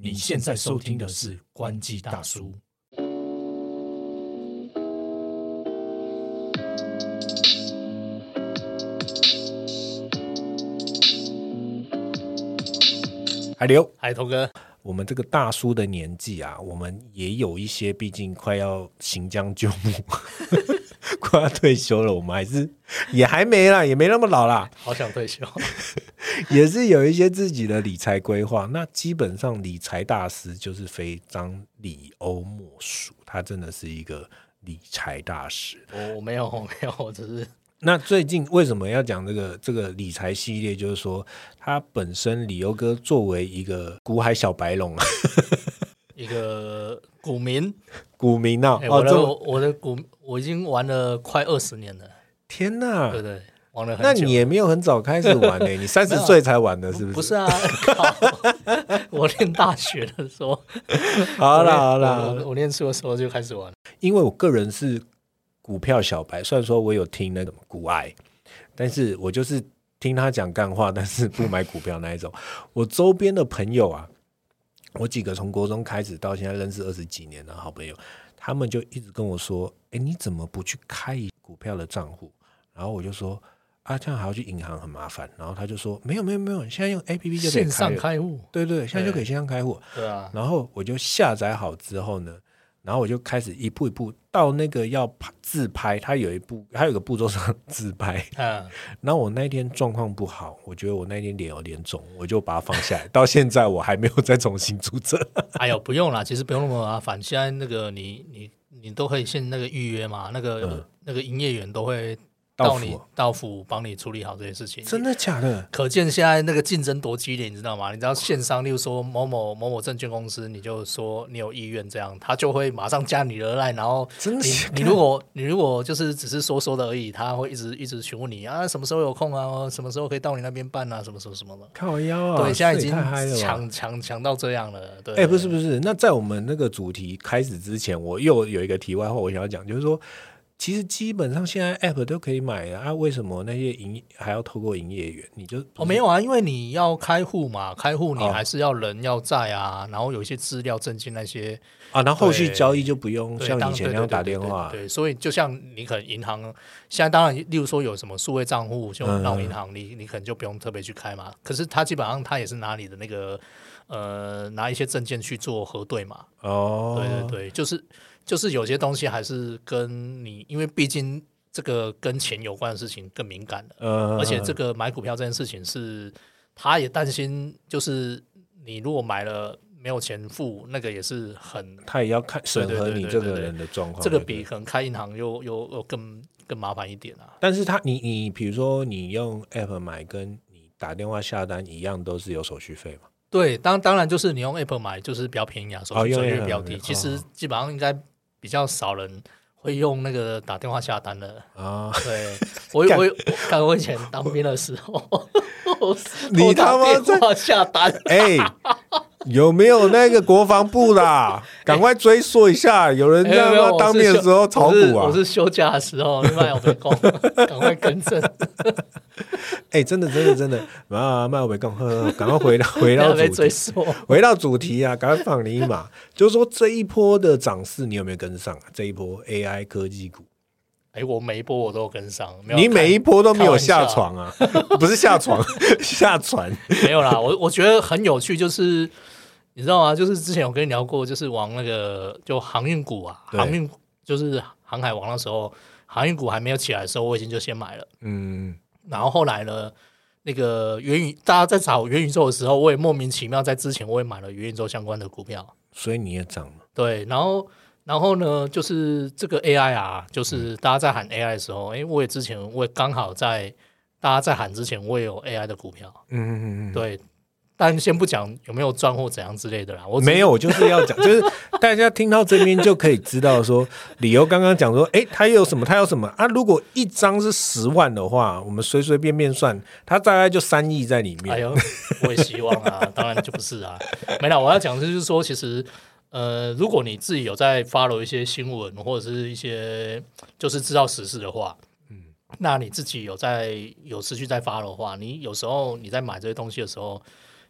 你现在收听的是《关机大叔》。海流，海头哥，我们这个大叔的年纪啊，我们也有一些，毕竟快要行将就木，快要退休了，我们还是也还没啦，也没那么老啦，好想退休。也是有一些自己的理财规划。那基本上理财大师就是非张李欧莫属，他真的是一个理财大师。我我没有，我没有，我只是 那最近为什么要讲这个这个理财系列？就是说，他本身李欧哥作为一个股海小白龙啊，一个股民。股民啊，哎我的哦，这么我的股我已经玩了快二十年了，天呐对不！对？玩了很那。你也没有很早开始玩呢、你三十岁才玩的，是不是？不是啊？我念大学的时候，好啦好啦，我念书的时候就开始玩。因为我个人是股票小白，虽然说我有听那个股爱，但是我就是听他讲干话，但是不买股票那一种。我周边的朋友啊，我几个从国中开始到现在认识二十几年的好朋友，他们就一直跟我说：“哎，你怎么不去开一股票的账户？”然后我就说。啊，这样还要去银行很麻烦。然后他就说：“没有，没有，没有，现在用 A P P 就可以线上开户，对对，现在就可以线上开户。对啊，然后我就下载好之后呢，然后我就开始一步一步到那个要拍自拍，它有一步，它有个步骤是自拍。嗯，然后我那天状况不好，我觉得我那天脸有点肿，我就把它放下来。到现在我还没有再重新注册。哎呦，不用啦，其实不用那么麻烦。现在那个你你你都可以先那个预约嘛，那个、嗯那个营业员都会到你到府帮你处理好这些事情。真的假的？可见现在那个竞争多激烈，你知道吗？你知道线上，例如说某某某某证券公司，你就说你有意愿这样，他就会马上加你的赖，然后你你如果你如果就是只是说说的而已，他会一直一直询问你啊，什么时候有空啊，什么时候可以到你那边办啊，什么什么什么的。靠腰啊！对，现在已经也太嗨了吧！强强强到这样了。对，哎、不是不是，那在我们那个主题开始之前，我又有一个题外话，我想要讲，就是说，其实基本上现在 App 都可以买啊，啊为什么那些营还要透过营业员？你就哦，没有啊，因为你要开户嘛，开户你哦还是要人要在啊，然后有一些资料证件那些，啊，然后后续交易就不用，像当以前那样打电话，对，所以就像你可能银行现在当然，例如说有什么数位账户，就嗯那种银行，你你可能就不用特别去开嘛。可是他基本上他也是拿你的那个呃拿一些证件去做核对嘛。哦，对对对，就是就是有些东西还是跟你，因为毕竟这个跟钱有关的事情更敏感的。呃，而且这个买股票这件事情是，他也担心，就是你如果买了没有钱付，那个也是很他也要看审核你这个人的状况，这个比可能开银行又又又更更麻烦一点啊。但是他你你比如说你用 App 买，跟你打电话下单一样，都是有手续费嘛？对，当当然就是你用 Apple 买就是比较便宜啊，手续费比较低。其实哦基本上应该比较少人会用那个打电话下单的。啊，对我我我看我以前当兵的时候，你打他妈电话下单。哎、有没有那个国防部啦？赶快追溯一下，有人在他当面的时候炒股啊我？是休假的时候，另外有被攻，赶快更正，哎、真的真的真的，啊，麦我没讲，呵呵赶快回到回到主题，追溯。回到主题啊，赶快放你一马。就是说这一波的涨势，你有没有跟上啊？这一波 AI 科技股，哎，我每一波我都有跟上，没有你每一波都没有下床啊？不是下床，下船。没有啦。我我觉得很有趣，就是你知道吗？就是之前我跟你聊过，就是往那个就航运股啊，航运就是航海王的时候，航运股还没有起来的时候，我已经就先买了。嗯，然后后来呢，那个元宇大家在找元宇宙的时候，我也莫名其妙在之前我也买了元宇宙相关的股票。所以你也涨了。对，然后然后呢，就是这个 AI 啊，就是大家在喊 AI 的时候，哎，我也之前我也刚好在大家在喊之前，我也有 AI 的股票，嗯嗯嗯嗯。对。但先不讲有没有赚或怎样之类的啦，我没有，我就是要讲，就是大家听到这边就可以知道说，理由刚刚讲说，诶，他有什么，他有什么啊？如果一张是十万的话，我们随随便便算，他大概就三亿在里面。哎呦，我也希望啊，当然就不是啊，没了。我要讲的就是说，其实呃，如果你自己有在 follow 一些新闻或者是一些就是知道时事的话，嗯，那你自己有在有持续在 follow 的话，你有时候你在买这些东西的时候，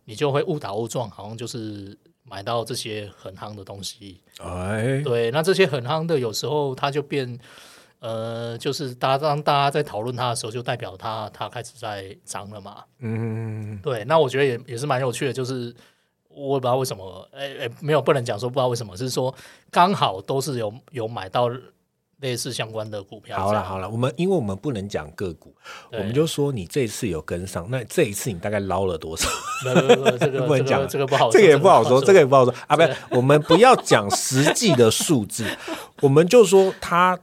你就会误打误撞，好像就是买到这些很夯的东西。哎，对，那这些很夯的，有时候它就变，呃，就是大家当大家在讨论它的时候，就代表它它开始在涨了嘛。嗯，对，那我觉得也也是蛮有趣的，就是我也不知道为什么，哎哎，没有不能讲说不知道为什么，是说刚好都是有有买到类似相关的股票。好了好了，我们因为我们不能讲个股，我们就说你这次有跟上，那这一次你大概捞了多少？不不不，这个不能讲这个不好，这个也不好说，这个也不好说啊！不是，我们不要讲实际的数字，我们就说它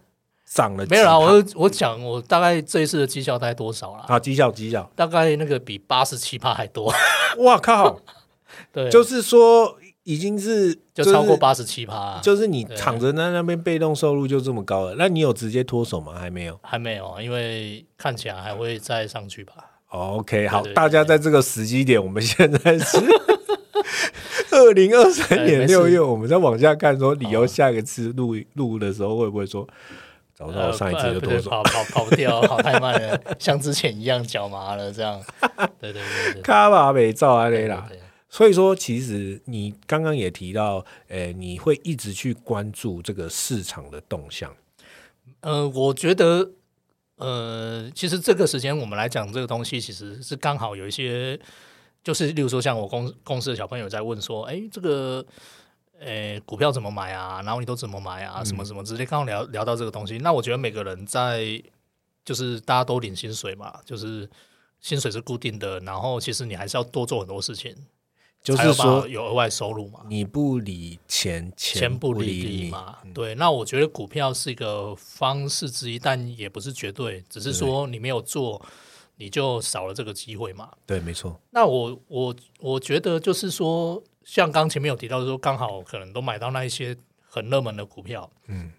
涨了。没有啦，我我讲我大概这一次的绩效大概多少啦？啊，绩效绩效大概那个比八十七趴还多。哇靠！对，就是说已经是就超过八十七趴，就是你躺着在那边被动收入就这么高了。那你有直接脱手吗？还没有，还没有，因为看起来还会再上去吧。OK，好，大家在这个时机点，我们现在是 二零二三年六月，我们再往下看，说理由下一次录录的时候会不会说，早知道上一次就多跑跑跑不掉，跑太慢了，像之前一样脚麻了这样。对对对，卡巴美照安雷啦。所以说，其实你刚刚也提到，呃，你会一直去关注这个市场的动向。呃，我觉得。呃，其实这个时间我们来讲这个东西，其实是刚好有一些，就是例如说像我公公司的小朋友在问说，哎，这个，呃，股票怎么买啊？然后你都怎么买啊？什么什么之类，刚好聊聊到这个东西。那我觉得每个人在，就是大家都领薪水嘛，就是薪水是固定的，然后其实你还是要多做很多事情。就是说有额外收入嘛？你不理钱，钱不理你嘛？对，那我觉得股票是一个方式之一，但也不是绝对，只是说你没有做，你就少了这个机会嘛。对，没错。那我我我觉得就是说，像刚前面有提到说，刚好可能都买到那一些很热门的股票。嗯，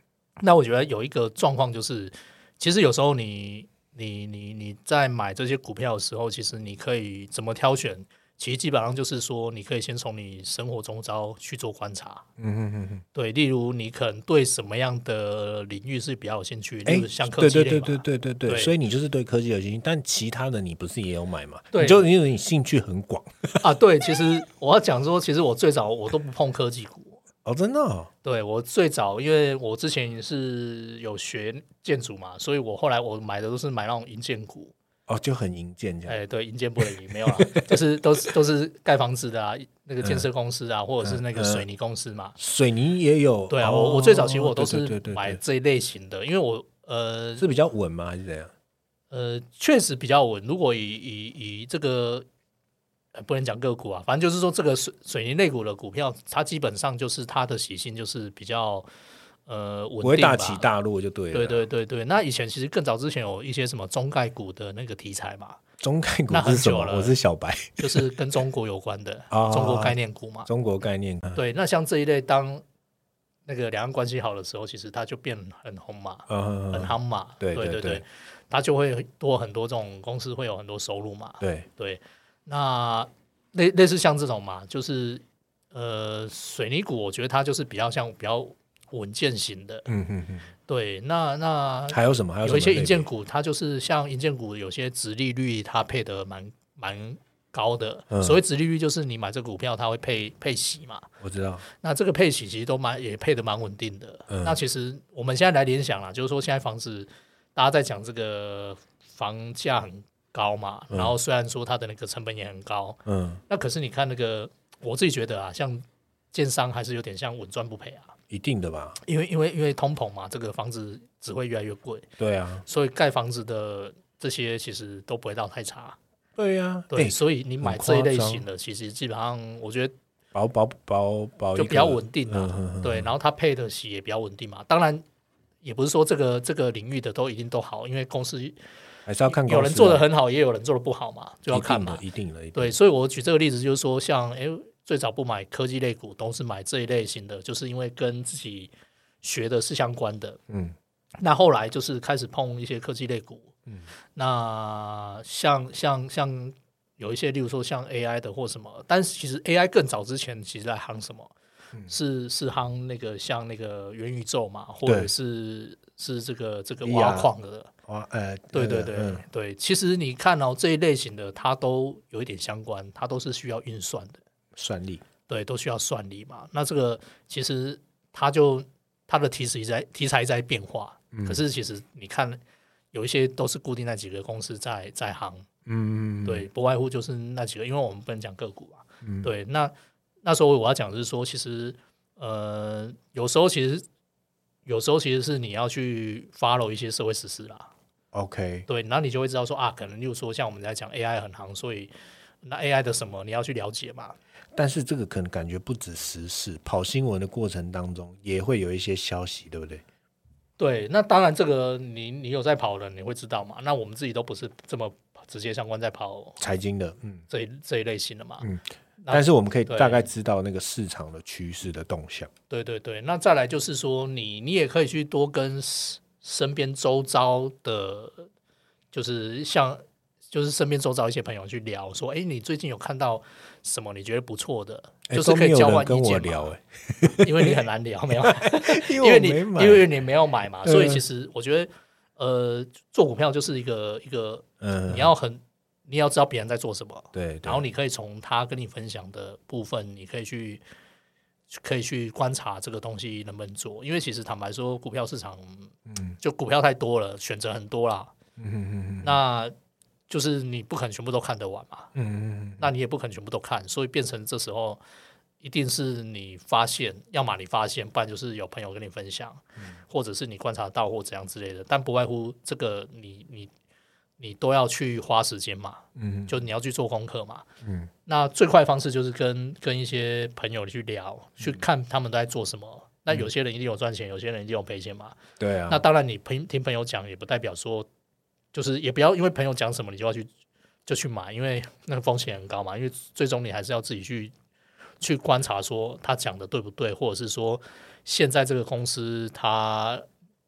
那我觉得有一个状况就是，其实有时候你你你你在买这些股票的时候，其实你可以怎么挑选？其实基本上就是说，你可以先从你生活中招去做观察。嗯嗯嗯嗯。对，例如你可能对什么样的领域是比较有兴趣？例如像科技类对对对对对对对。所以你就是对科技有兴趣，但其他的你不是也有买嘛？对，就因为你兴趣很广啊。对，其实我要讲说，其实我最早我都不碰科技股。哦，真的？对我最早，因为我之前是有学建筑嘛，所以我后来我买的都是买那种银建股。哦，就很银建这样。哎，对，银建不能赢，没有了，就是都是都是盖房子的啊，那个建设公司啊，或者是那个水泥公司嘛。水泥也有。对啊，我我最早其实我都是买这一类型的，因为我呃是比较稳吗，还是怎样？呃，确实比较稳。如果以以以这个不能讲个股啊，反正就是说这个水水泥类股的股票，它基本上就是它的习性就是比较。呃，不会大起大落就对了。对对对对，那以前其实更早之前有一些什么中概股的那个题材嘛。中概股是什么？我是小白，就是跟中国有关的 中国概念股嘛。中国概念。对，那像这一类，当那个两岸关系好的时候，其实它就变很红嘛，很夯嘛。对对对，它就会多很多这种公司会有很多收入嘛。对对，那类类似像这种嘛，就是呃水泥股，我觉得它就是比较像比较。稳健型的，嗯嗯嗯，对，那那还有什么？还有有一些银建股，它就是像银建股，有些值利率它配的蛮蛮高的。所谓值利率，就是你买这股票，它会配配息嘛。我知道。那这个配息其实都蛮也配的蛮稳定的。那其实我们现在来联想了，就是说现在房子大家在讲这个房价很高嘛，然后虽然说它的那个成本也很高，嗯，那可是你看那个，我自己觉得啊，像建商还是有点像稳赚不赔啊。一定的吧，因为因为因为通膨嘛，这个房子只会越来越贵。对啊，所以盖房子的这些其实都不会到太差。对呀，对，所以你买这一类型的，其实基本上我觉得保保保保就比较稳定啊。对，然后它配的息也比较稳定嘛。当然，也不是说这个这个领域的都一定都好，因为公司还是要看有人做的很好，也有人做的不好嘛，就要看嘛。一定的，对，所以我举这个例子就是说，像哎。最早不买科技类股，都是买这一类型的，就是因为跟自己学的是相关的。嗯，那后来就是开始碰一些科技类股。嗯，那像像像有一些，例如说像 AI 的或什么，但是其实 AI 更早之前其实在夯什么？是是夯那个像那个元宇宙嘛，或者是是这个这个挖矿的。挖呃，对对对对，其实你看哦这一类型的，它都有一点相关，它都是需要运算的。算力。对，都需要算力嘛。那这个其实它就它的题材在题材在变化，可是其实你看有一些都是固定那几个公司在在行，嗯，对，不外乎就是那几个，因为我们不能讲个股啊，对。那那时候我要讲的是说，其实呃，有时候其实有时候其实是你要去 follow 一些社会实施啦，OK，对，然后你就会知道说啊，可能例如说像我们在讲 AI 很行，所以那 AI 的什么你要去了解嘛，但是这个可能感觉不止时事，跑新闻的过程当中也会有一些消息，对不对？对，那当然这个你你有在跑的你会知道嘛，那我们自己都不是这么直接相关在跑财经的，嗯，这一这一类型的嘛，嗯。但是我们可以大概知道那个市场的趋势的动向。对对对，那再来就是说，你你也可以去多跟身身边周遭的，就是像就是身边周遭一些朋友去聊，说，哎，你最近有看到什么你觉得不错的，哎就是可以交换意见 因为你很难聊，没有，因因为你因为你没有买嘛，所以嗯其实我觉得，呃，做股票就是一个一个，嗯，你要很你要知道别人在做什么，对，对。然后你可以从他跟你分享的部分，你可以去可以去观察这个东西能不能做。因为其实坦白说，股票市场，嗯。就股票太多了，选择很多啦，嗯嗯嗯那就是你不可能全部都看得完嘛，嗯嗯那你也不可能全部都看，所以变成这时候。一定是你发现，要么你发现，不然就是有朋友跟你分享，或者是你观察到或怎样之类的。但不外乎这个你，你你都要去花时间嘛，嗯就你要去做功课嘛。嗯那最快的方式就是跟跟一些朋友去聊，去看他们都在做什么。那有些人一定有赚钱，有些人一定有赔钱嘛。对啊，那当然，你朋听朋友讲，也不代表说，就是也不要因为朋友讲什么，你就要去就去买，因为那个风险很高嘛。因为最终你还是要自己去去观察，说他讲的对不对，或者是说现在这个公司他，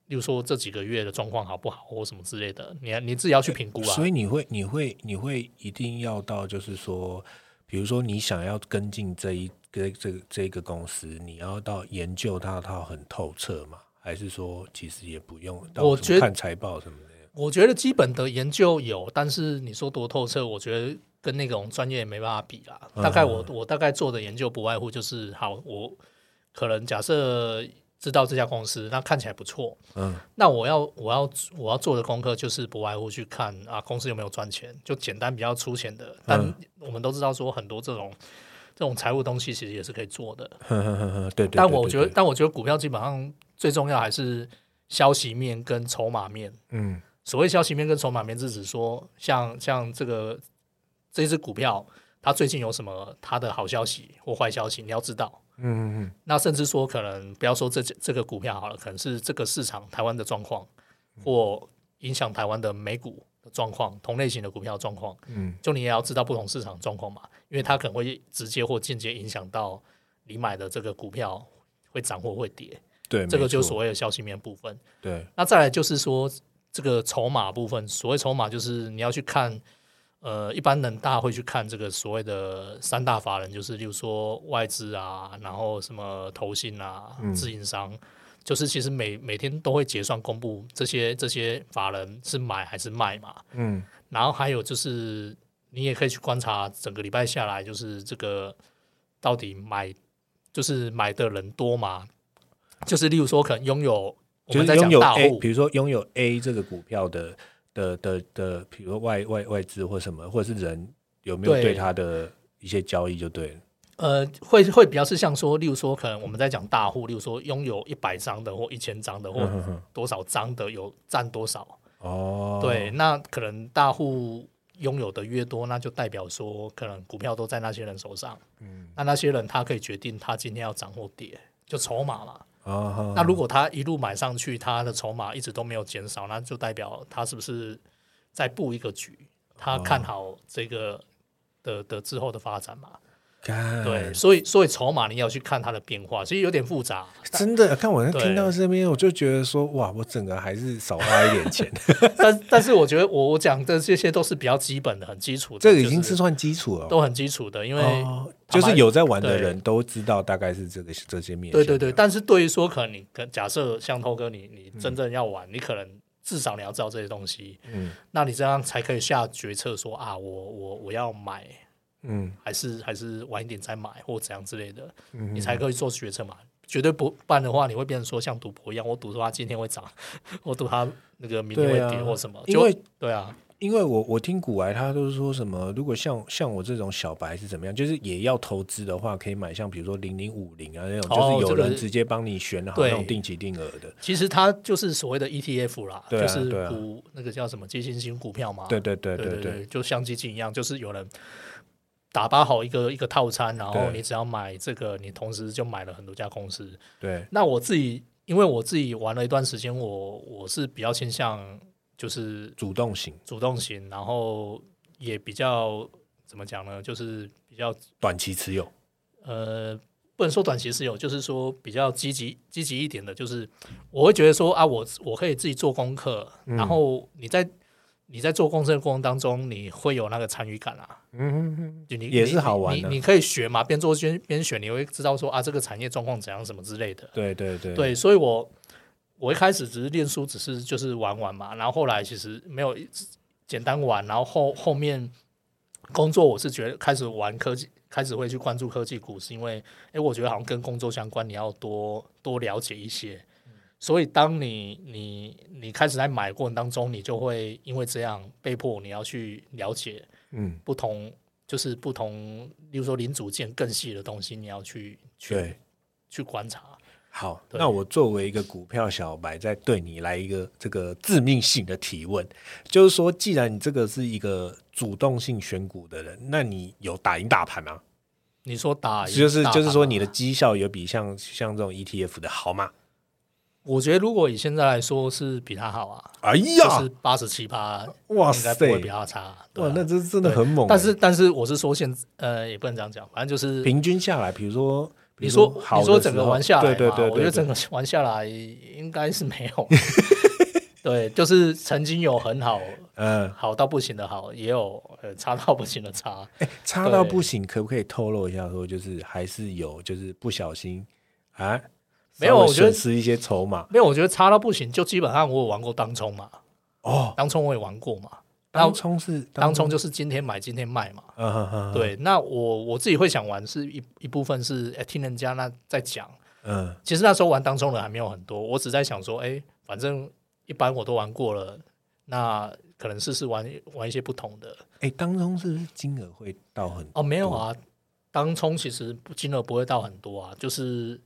例如说这几个月的状况好不好，或什么之类的，你你自己要去评估啊。所以你会你会你会一定要到就是说，比如说你想要跟进这一个这个这一个公司，你要到研究它它很透彻嘛？还是说其实也不用我觉得看财报什么的？我觉得基本的研究有，但是你说多透彻，我觉得跟那种专业没办法比啦。嗯大概我我大概做的研究不外乎就是，好，我可能假设知道这家公司，那看起来不错，嗯那我要我要我要做的功课就是不外乎去看啊公司有没有赚钱，就简单比较粗浅的。但嗯我们都知道说很多这种这种财务东西其实也是可以做的。对对。但我觉得，但我觉得股票基本上最重要还是消息面跟筹码面。嗯所谓消息面跟筹码面，是指说像像这个这只股票，它最近有什么它的好消息或坏消息，你要知道。嗯嗯嗯。那甚至说，可能不要说这这个股票好了，可能是这个市场台湾的状况，或影响台湾的美股的状况，同类型的股票状况，嗯。就你也要知道不同市场状况嘛，因为它可能会直接或间接影响到你买的这个股票会涨或会跌，对，这个就是所谓的消息面部分。对，那再来就是说，这个筹码部分，所谓筹码就是你要去看，呃，一般人大会去看这个所谓的三大法人，就是例如说外资啊，然后什么投信啊、嗯自营商，就是其实每每天都会结算公布这些这些法人是买还是卖嘛。嗯然后还有就是，你也可以去观察整个礼拜下来，就是这个到底买就是买的人多吗？就是例如说，可能拥有就是拥有讲大 A，户比，如说拥有 A 这个股票的的的的，比如说外外外资或什么，或者是人有没有对对它的一些交易就对了。呃，会会比较是像说，例如说，可能我们在讲大户，例如说拥有一百张的或一千张的或多少张的有占多少，哦，对，那可能大户拥有的越多，那就代表说可能股票都在那些人手上，嗯，那那些人他可以决定他今天要涨或跌，就筹码嘛。哦，那如果他一路买上去，他的筹码一直都没有减少，那就代表他是不是在布一个局，他看好这个的的之后的发展嘛？干对，所以所以筹码你要去看它的变化，其实有点复杂。真的，看我对听到这边，我就觉得说，哇，我整个还是少花一点钱，但但是我觉得我我讲的这些都是比较基本的、很基础的，这个已经是算基础了。都很基础的，因为、哦，就是有在玩的人都知道大概是这个这些面向。对对对，但是对于说可能你跟假设像涛哥你你真正要玩，你可能至少你要知道这些东西，嗯那你这样才可以下决策说啊，我我我要买嗯。还是还是晚一点再买或怎样之类的，嗯你才可以做决策嘛。绝对不办的话，你会变成说像赌博一样，我赌说它今天会涨，我赌它那个明天会跌或什么，就因为对啊，因为我我听古癌他都是说什么，如果像像我这种小白是怎么样，就是也要投资的话，可以买像比如说零零五零啊那种，哦就是有人直接帮你选好那种定期定额的。其实它就是所谓的 ETF 啦，对啊就是股那个叫什么基金型股票嘛，对对对对，对，就像基金一样，就是有人打包好一个一个套餐，然后你只要买这个，你同时就买了很多家公司。对，那我自己，因为我自己玩了一段时间，我我是比较倾向就是主动型、主动型，然后也比较怎么讲呢，就是比较短期持有。呃。不能说短期持有，就是说比较积极积极一点的，就是我会觉得说啊，我我可以自己做功课，嗯然后你在你在做公司的过程当中，你会有那个参与感啊，嗯你也是好玩的你你可以学嘛，边做边边学，你会知道说啊，这个产业状况怎样什么之类的。对对对对，所以我我一开始只是念书，只是就是玩玩嘛，然后后来其实没有简单玩，然后后后面工作我是觉得开始玩科技，开始会去关注科技股，是因为哎，我觉得好像跟工作相关，你要多多了解一些。所以，当你你你开始在买过程当中，你就会因为这样被迫你要去了解嗯不同，就是不同，例如说零组件更细的东西，你要去去。去观察。好，那我作为一个股票小白，再对你来一个这个致命性的提问，就是说，既然你这个是一个主动性选股的人，那你有打赢大盘吗？你说打赢就是就是说你的绩效有比像像这种 ETF 的好吗？我觉得如果以现在来说是比他好啊，哎就呀是，八十七趴，哇应该不会比，他差。对哇啊，那这真的很猛欸。但是但是我是说现呃也不能这样讲，反正就是平均下来，比如说，比如你说你说整个玩下来嘛，对对对，对我觉得整个玩下来应该是没有。对，就是曾经有很好嗯，好到不行的好，也有呃差到不行的差。差到不行，可不可以透露一下？说就是还是有，就是不小心啊，没有我觉得损失一些筹码没有，我觉得差到不行，就基本上我有玩过当冲嘛，哦。当冲我也玩过嘛。那当冲是当冲就是今天买今天卖嘛。嗯哼哼，对，那我我自己会想玩是一一部分是诶听人家那在讲，嗯其实那时候玩当冲的还没有很多，我只在想说，哎，反正一般我都玩过了，那可能试试玩玩一些不同的。哎，当冲是不是金额会到很哦，没有啊，当冲其实金额不会到很多啊，就是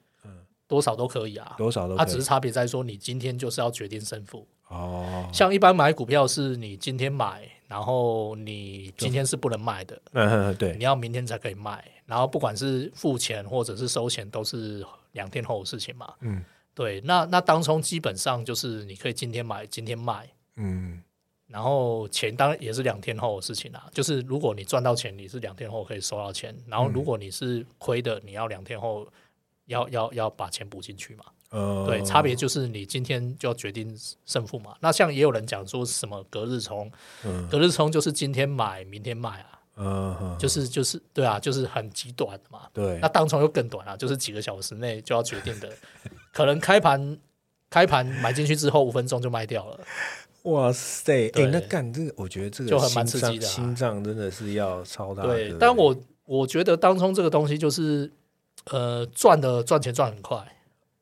多少都可以啊。多少都可以。它只是差别在说，你今天就是要决定胜负。哦，像一般买股票是你今天买，然后你今天是不能卖的，嗯对。你要明天才可以卖，然后不管是付钱或者是收钱，都是两天后的事情嘛。嗯。对，那那当冲基本上就是你可以今天买，今天卖，嗯。然后钱当然也是两天后的事情啦。就是如果你赚到钱，你是两天后可以收到钱，然后如果你是亏的，你要两天后要要要把钱补进去嘛。呃，对，差别就是你今天就要决定胜负嘛。那像也有人讲说什么隔日冲，嗯隔日冲就是今天买，明天卖啊，嗯，就是就是对啊，就是很极短的嘛。对那当冲又更短啊，就是几个小时内就要决定的，可能开盘开盘买进去之后五分钟就卖掉了。哇塞，哎，对那干这个，我觉得这个就很蛮刺激的啊心脏真的是要超大。对，但我我觉得当冲这个东西就是，呃，赚的赚钱赚很快，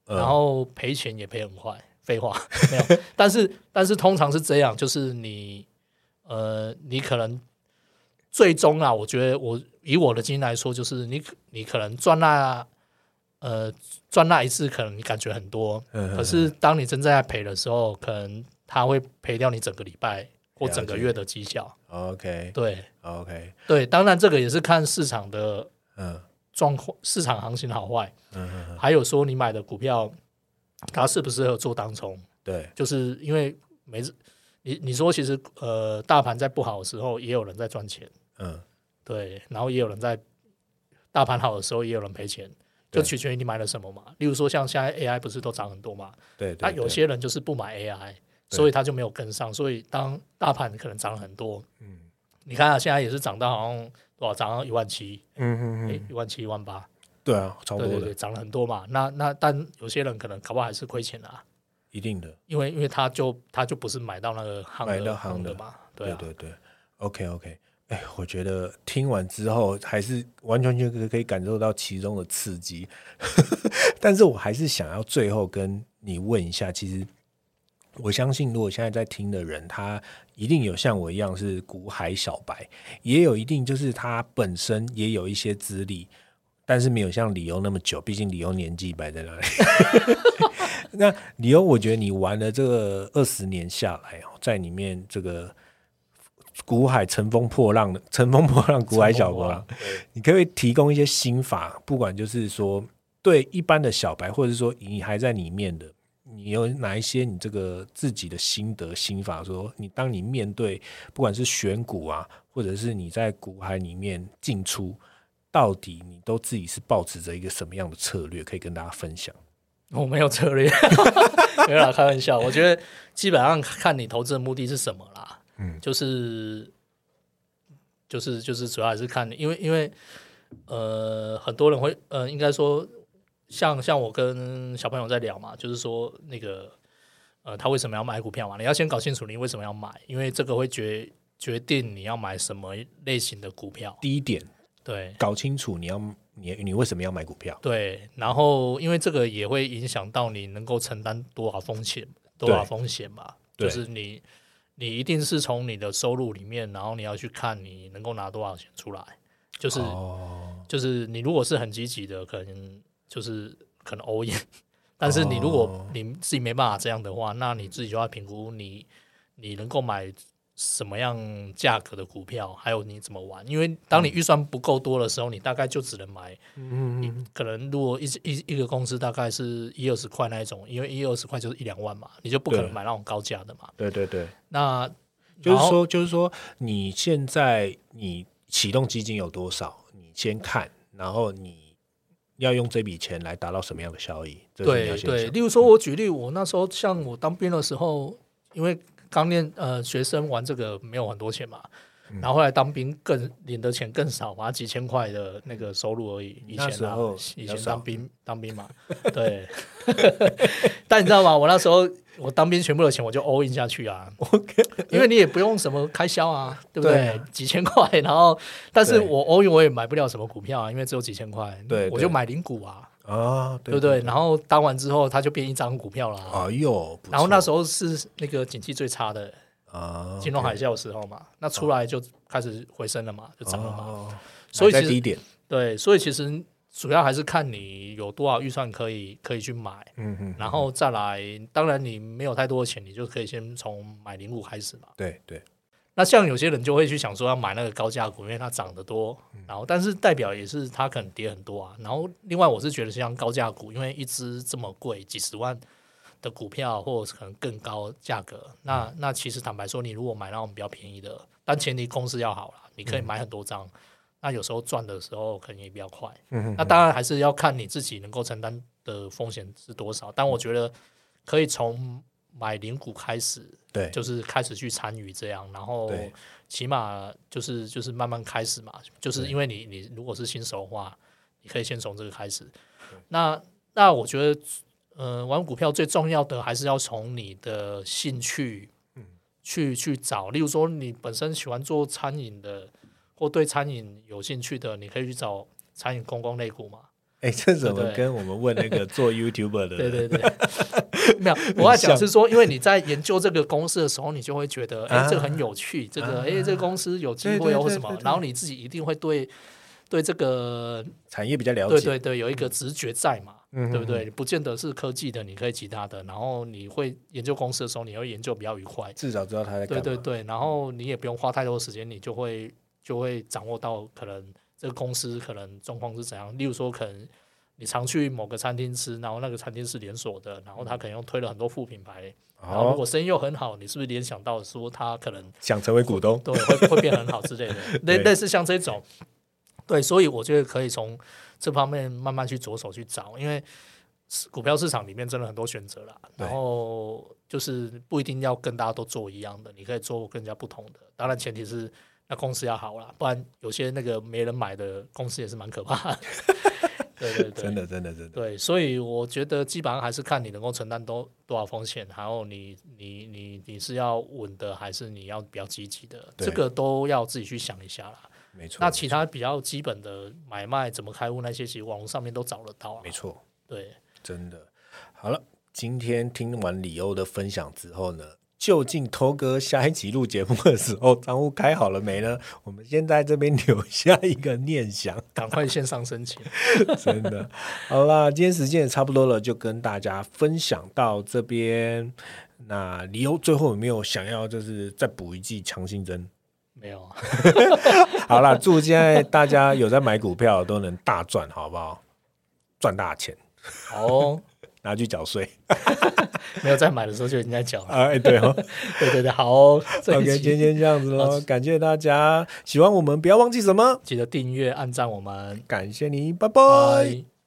嗯。然后赔钱也赔很快。废话没有，但是但是通常是这样，就是你呃，你可能最终啊，我觉得我以我的经验来说，就是你你可能赚那呃赚那一次，可能你感觉很多，嗯可是当你真正在赔的时候，可能他会赔掉你整个礼拜或整个月的绩效。OK 对。OK，对，当然这个也是看市场的嗯状况、市场行情好坏，嗯还有说你买的股票它适不适合做当冲，对，就是因为每次你你说其实呃大盘在不好的时候，也有人在赚钱，嗯。对，然后也有人在大盘好的时候，也有人赔钱。就取决于你买了什么嘛，例如说像现在 AI 不是都涨很多嘛，对对，那有些人就是不买 AI，所以他就没有跟上，所以当大盘可能涨了很多，嗯。你看啊，现在也是涨到好像多少，涨到一万七，诶嗯嗯。嗯，一万七、一万八，对啊，差不多的对对对，，涨了很多嘛。那那但有些人可能搞不好还是亏钱啊，一定的，因为因为他就他就不是买到那个行的买到行的行的嘛，对啊，对对对，OK OK，哎，我觉得听完之后还是完全全可可以感受到其中的刺激，但是我还是想要最后跟你问一下，其实我相信，如果现在在听的人，他一定有像我一样是股海小白，也有一定就是他本身也有一些资历，但是没有像李欧那么久，毕竟李欧年纪摆在那里。那李欧，我觉得你玩了这个二十年下来哦，在里面这个。股海乘风破浪的，乘风破浪，股海小波你可以提供一些心法，不管就是说对一般的小白，或者是说你还在里面的，你有哪一些你这个自己的心得心法？说你当你面对不管是选股啊，或者是你在股海里面进出，到底你都自己是保持着一个什么样的策略？可以跟大家分享。我没有策略，没有啦，开玩笑。我觉得基本上看你投资的目的是什么啦。嗯，就是，就是，就是，主要还是看，因为，因为，呃，很多人会，呃，应该说，像像我跟小朋友在聊嘛，就是说，那个，呃，他为什么要买股票嘛？你要先搞清楚你为什么要买，因为这个会决决定你要买什么类型的股票。第一点，对，搞清楚你要你你为什么要买股票？对，然后因为这个也会影响到你能够承担多少风险，多少风险嘛，就是你。你一定是从你的收入里面，然后你要去看你能够拿多少钱出来，就是就是你如果是很积极的，可能就是可能 all in，但是你如果你自己没办法这样的话，那你自己就要评估你你能够买。什么样价格的股票，还有你怎么玩？因为当你预算不够多的时候，你大概就只能买，嗯，可能如果一一一个公司大概是一二十块那一种，因为一二十块就是一两万嘛，你就不可能买那种高价的嘛。对对对，那就是说，就是说，你现在你启动基金有多少？你先看，然后你要用这笔钱来达到什么样的效益？对对，例如说，我举例，我那时候像我当兵的时候，因为刚练呃，学生玩这个没有很多钱嘛，然后后来当兵更领的钱更少嘛，几千块的那个收入而已。以前啊，以前当兵当兵嘛，对。但你知道吗？我那时候我当兵全部的钱我就 all in 下去啊，因为你也不用什么开销啊，对不对？几千块，然后但是我 all in 我也买不了什么股票啊，因为只有几千块，对，我就买零股啊。啊，对不对？然后当完之后，它就变一张股票了。哎呦，然后那时候是那个景气最差的啊，金融海啸的时候嘛，那出来就开始回升了嘛，就涨了嘛。所以低点，对，所以其实主要还是看你有多少预算可以可以去买，嗯嗯，然后再来，当然你没有太多的钱，你就可以先从买零股开始嘛。对对。那像有些人就会去想说要买那个高价股，因为它涨得多，然后但是代表也是它可能跌很多啊。然后另外我是觉得像高价股，因为一只这么贵，几十万的股票，或者是可能更高价格，那那其实坦白说，你如果买那种比较便宜的，但前提公司要好了，你可以买很多张，那有时候赚的时候可能也比较快。那当然还是要看你自己能够承担的风险是多少，但我觉得可以从。买零股开始，对，就是开始去参与这样，然后起码就是就是慢慢开始嘛，就是因为你你如果是新手的话，你可以先从这个开始。那那我觉得，呃，玩股票最重要的还是要从你的兴趣，嗯，去去找。例如说，你本身喜欢做餐饮的，或对餐饮有兴趣的，你可以去找餐饮公共类股嘛。哎，这怎么跟我们问那个做 YouTuber 的？对对对，没有，我要讲是说，因为你在研究这个公司的时候，你就会觉得，哎，这个很有趣，这个，哎，这个公司有机会或什么，然后你自己一定会对对这个产业比较了解，对对对，有一个直觉在嘛，对不对？不见得是科技的，你可以其他的，然后你会研究公司的时候，你会研究比较愉快，至少知道他在对对对，然后你也不用花太多时间，你就会就会掌握到可能这个公司可能状况是怎样，例如说可能。你常去某个餐厅吃，然后那个餐厅是连锁的，然后他可能又推了很多副品牌，然后如果生意又很好，你是不是联想到说他可能想成为股东，对，会会变很好之类的，类类似像这种，对，所以我觉得可以从这方面慢慢去着手去找，因为股票市场里面真的很多选择啦，然后就是不一定要跟大家都做一样的，你可以做更加不同的，当然前提是那公司要好啦，不然有些那个没人买的公司也是蛮可怕。对对对，真的真的真的，对，所以我觉得基本上还是看你能够承担多多少风险，还有你你你你是要稳的，还是你要比较积极的，这个都要自己去想一下啦。没错。那其他比较基本的买卖怎么开户那些，其实网络上面都找得到啊没。错，对，真的。好了，今天听完李欧的分享之后呢，究竟头哥下一集录节目的时候账户开好了没呢？我们先在这边留下一个念想。赶快线上申请。真的。好啦，今天时间也差不多了，就跟大家分享到这边。那李欧最后有没有想要就是再补一剂强心针？没有啊，好啦，祝现在大家有在买股票都能大赚，好不好？赚大钱，好哦，拿去缴税。没有在买的时候就已经在缴了。啊，哎，对哦。对对对，好哦。OK，一今期天这样子喽，感谢大家。喜欢我们，不要忘记什么？记得订阅、按赞我们。感谢你，拜拜。拜。